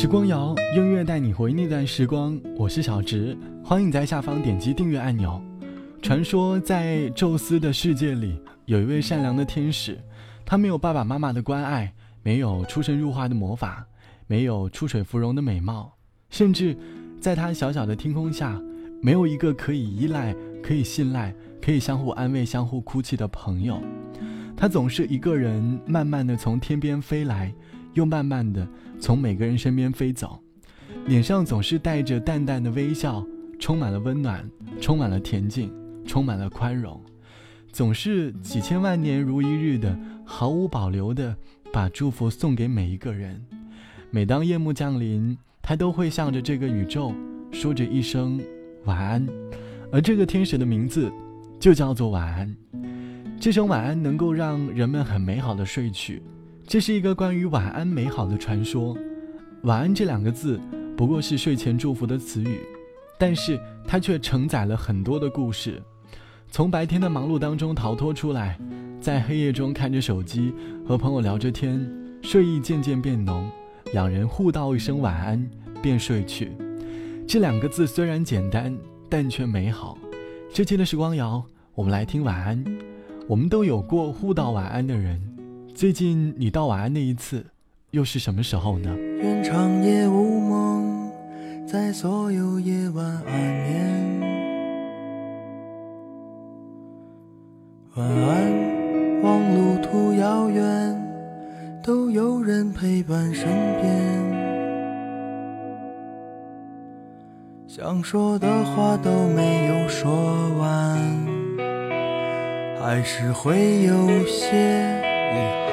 时光谣，音乐带你回那段时光。我是小植，欢迎在下方点击订阅按钮。传说在宙斯的世界里，有一位善良的天使，他没有爸爸妈妈的关爱，没有出神入化的魔法，没有出水芙蓉的美貌，甚至在他小小的天空下，没有一个可以依赖、可以信赖、可以相互安慰、相互哭泣的朋友。他总是一个人，慢慢的从天边飞来。又慢慢的从每个人身边飞走，脸上总是带着淡淡的微笑，充满了温暖，充满了恬静，充满了宽容，总是几千万年如一日的毫无保留的把祝福送给每一个人。每当夜幕降临，他都会向着这个宇宙说着一声晚安，而这个天使的名字就叫做晚安。这声晚安能够让人们很美好的睡去。这是一个关于晚安美好的传说，晚安这两个字不过是睡前祝福的词语，但是它却承载了很多的故事。从白天的忙碌当中逃脱出来，在黑夜中看着手机和朋友聊着天，睡意渐渐变浓，两人互道一声晚安便睡去。这两个字虽然简单，但却美好。这期的时光谣，我们来听晚安。我们都有过互道晚安的人。最近你道晚安那一次，又是什么时候呢？愿长夜无梦，在所有夜晚安眠。晚安，望路途遥远，都有人陪伴身边。想说的话都没有说完，还是会有些。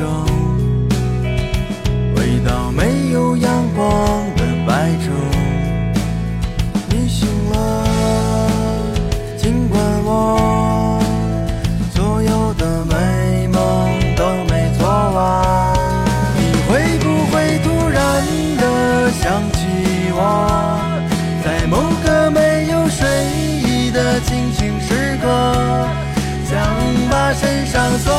的绿洲，回到没有阳光的白昼。你醒了，尽管我所有的美梦都没做完。你会不会突然的想起我，在某个没有睡意的清醒时刻？想把身上所有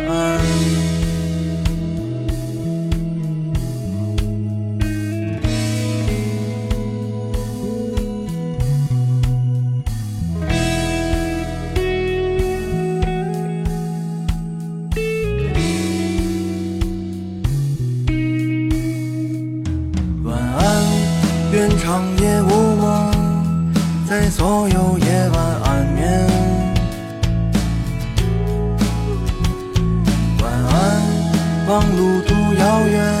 所有夜晚安眠。晚安望路途遥远。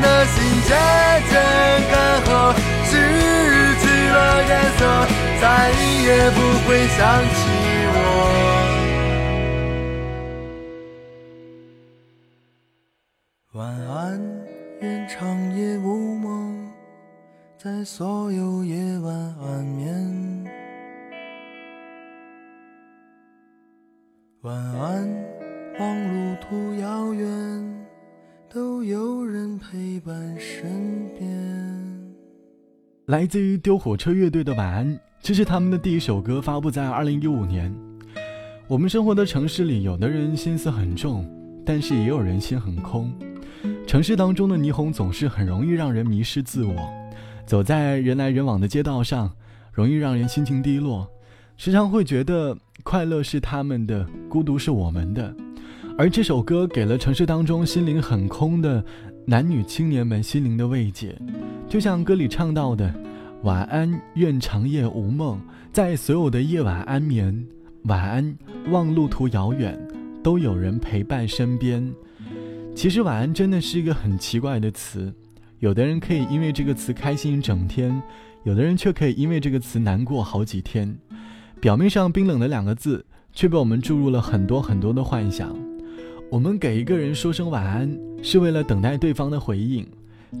的心渐渐干涸，失去了颜色，再也不会想起我。晚安，愿长夜无梦，在所有夜晚安眠。晚安，望路陪伴身边。来自于丢火车乐队的《晚安》，这是他们的第一首歌，发布在二零一五年。我们生活的城市里，有的人心思很重，但是也有人心很空。城市当中的霓虹总是很容易让人迷失自我，走在人来人往的街道上，容易让人心情低落，时常会觉得快乐是他们的，孤独是我们的。而这首歌给了城市当中心灵很空的男女青年们心灵的慰藉，就像歌里唱到的：“晚安，愿长夜无梦，在所有的夜晚安眠。晚安，望路途遥远，都有人陪伴身边。”其实晚安真的是一个很奇怪的词，有的人可以因为这个词开心一整天，有的人却可以因为这个词难过好几天。表面上冰冷的两个字，却被我们注入了很多很多的幻想。我们给一个人说声晚安，是为了等待对方的回应；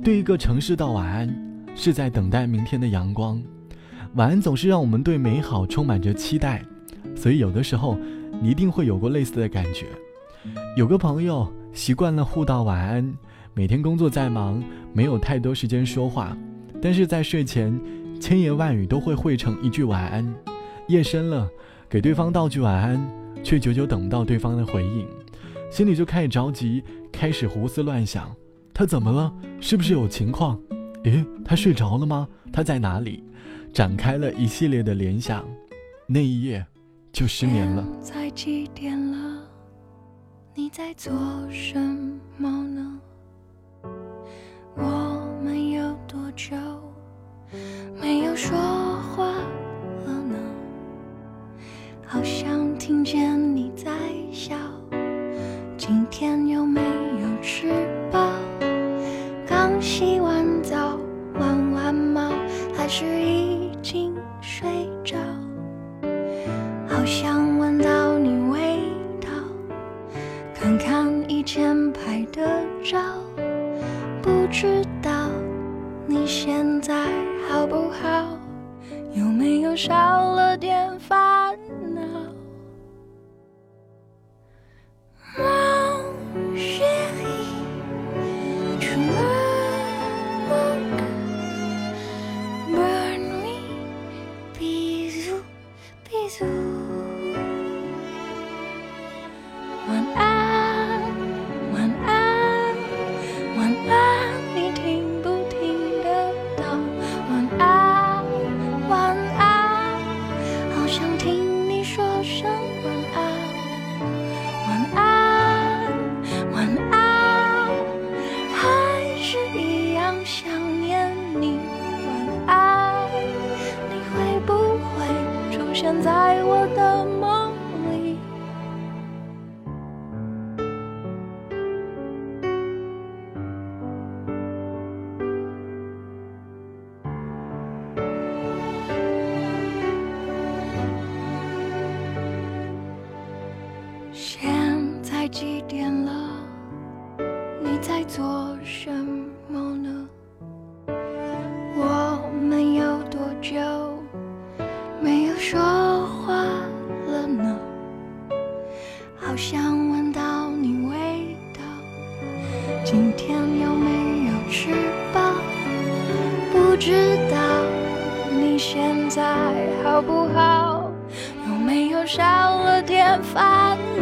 对一个城市道晚安，是在等待明天的阳光。晚安总是让我们对美好充满着期待，所以有的时候，你一定会有过类似的感觉。有个朋友。习惯了互道晚安，每天工作再忙，没有太多时间说话，但是在睡前，千言万语都会汇成一句晚安。夜深了，给对方道句晚安，却久久等不到对方的回应，心里就开始着急，开始胡思乱想：他怎么了？是不是有情况？诶，他睡着了吗？他在哪里？展开了一系列的联想，那一夜就失眠了。在几点了？你在做什么呢？我们有多久没有说话了呢？好像听见你在笑。今天有没有吃饱？刚洗完澡，玩完猫，还是已经睡着？好想闻到你味道，看看以前拍的照，不知道你现在好不好？有没有少 Schmuck. 现在我的好想闻到你味道，今天有没有吃饱？不知道你现在好不好？有没有少了点烦恼？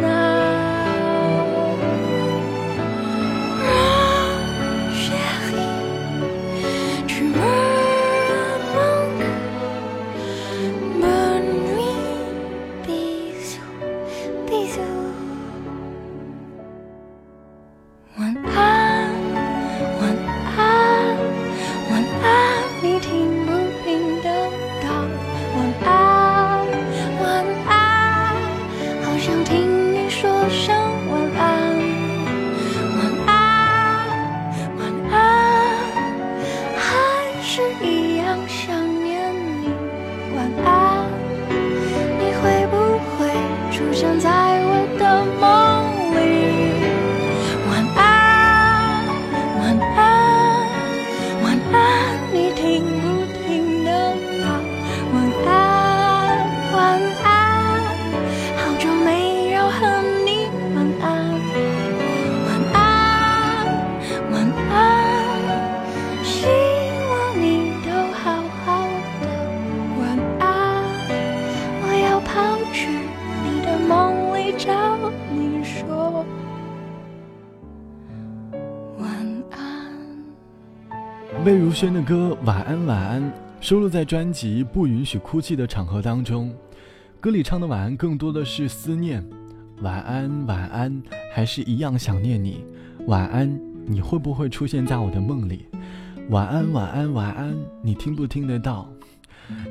轩的歌《晚安晚安》收录在专辑《不允许哭泣的场合》当中，歌里唱的晚安更多的是思念。晚安晚安，还是一样想念你。晚安，你会不会出现在我的梦里？晚安晚安晚安，你听不听得到？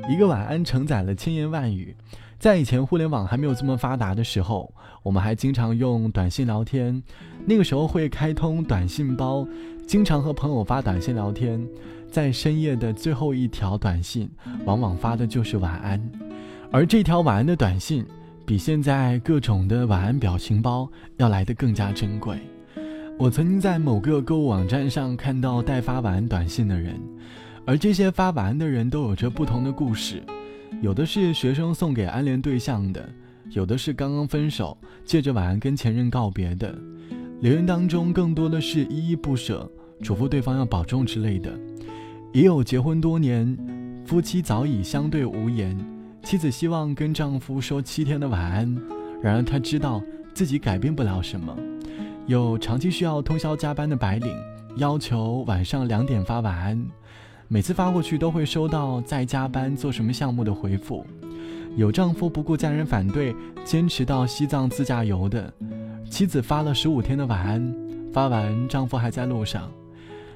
一个晚安承载了千言万语。在以前互联网还没有这么发达的时候，我们还经常用短信聊天。那个时候会开通短信包。经常和朋友发短信聊天，在深夜的最后一条短信，往往发的就是晚安，而这条晚安的短信，比现在各种的晚安表情包要来的更加珍贵。我曾经在某个购物网站上看到代发晚安短信的人，而这些发晚安的人都有着不同的故事，有的是学生送给暗恋对象的，有的是刚刚分手，借着晚安跟前任告别的。留言当中更多的是依依不舍，嘱咐对方要保重之类的，也有结婚多年，夫妻早已相对无言，妻子希望跟丈夫说七天的晚安，然而她知道自己改变不了什么。有长期需要通宵加班的白领，要求晚上两点发晚安，每次发过去都会收到在加班做什么项目的回复。有丈夫不顾家人反对，坚持到西藏自驾游的。妻子发了十五天的晚安，发完丈夫还在路上。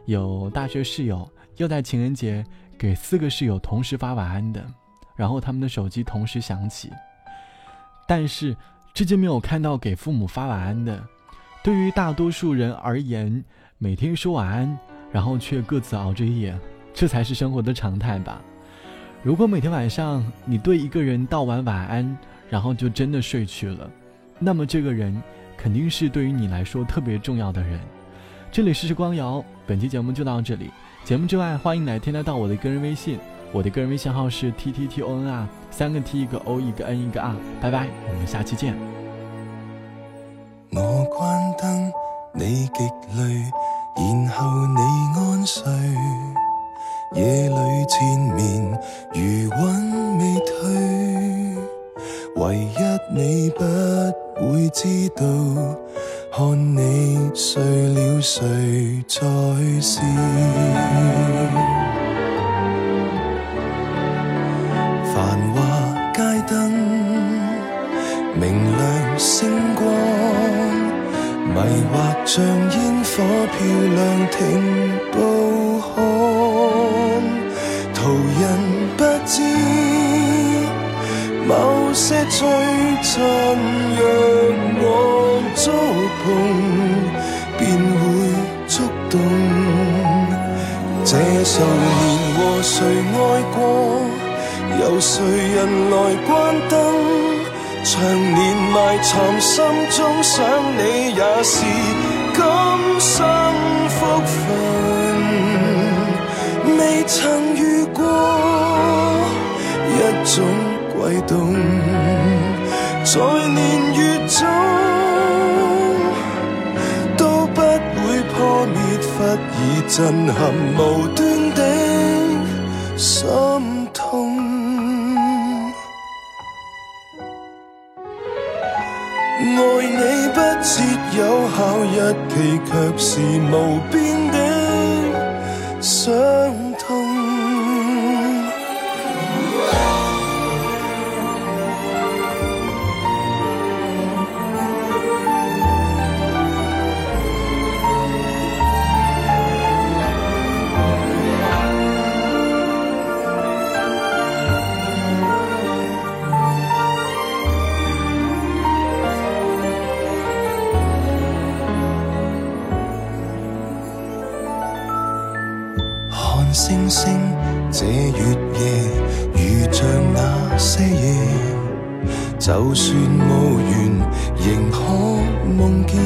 有大学室友又在情人节给四个室友同时发晚安的，然后他们的手机同时响起。但是至今没有看到给父母发晚安的。对于大多数人而言，每天说晚安，然后却各自熬着夜，这才是生活的常态吧。如果每天晚上你对一个人道完晚安，然后就真的睡去了，那么这个人。肯定是对于你来说特别重要的人。这里是时光谣，本期节目就到这里。节目之外，欢迎来添加到我的个人微信，我的个人微信号是 t t t o n r，三个 t 一个 o 一个 n 一个 r。拜拜，我们下期见。我关灯，你极累，然后你安睡，夜里缠绵如韵未退，唯一你不。会知道，看璨。触碰便会触动，这十年和谁爱过？有谁人来关灯？长年埋藏心中想你，也是今生福分。未曾遇过一种悸动，在年月中都不会。破灭，忽已震撼无端的心痛。爱你不设有效，日期却是无边的伤。就算无缘，仍可梦见。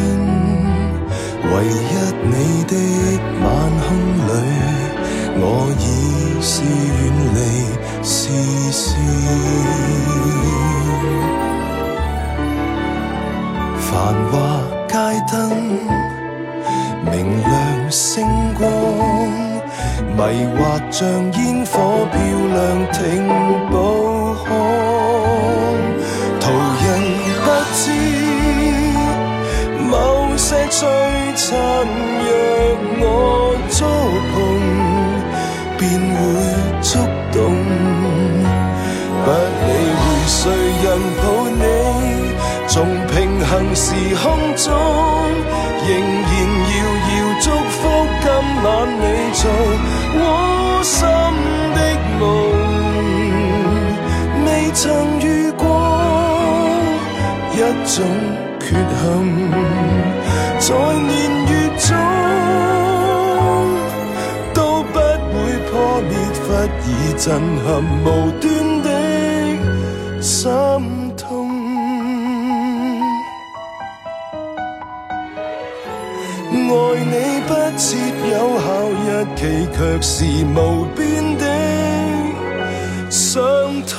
唯一你的晚空里，我已是远离视线。繁华街灯，明亮星光。迷惑像烟火漂亮停步看，某些璀璨，若我触碰，便会触动。不理会谁人抱你，从平行时空中，仍然遥遥祝福今晚你做。窝心的梦，未曾遇过一种缺陷，在年月中都不会破灭，忽已震撼无端的心痛。爱你不设有效，日期却是无边的伤痛。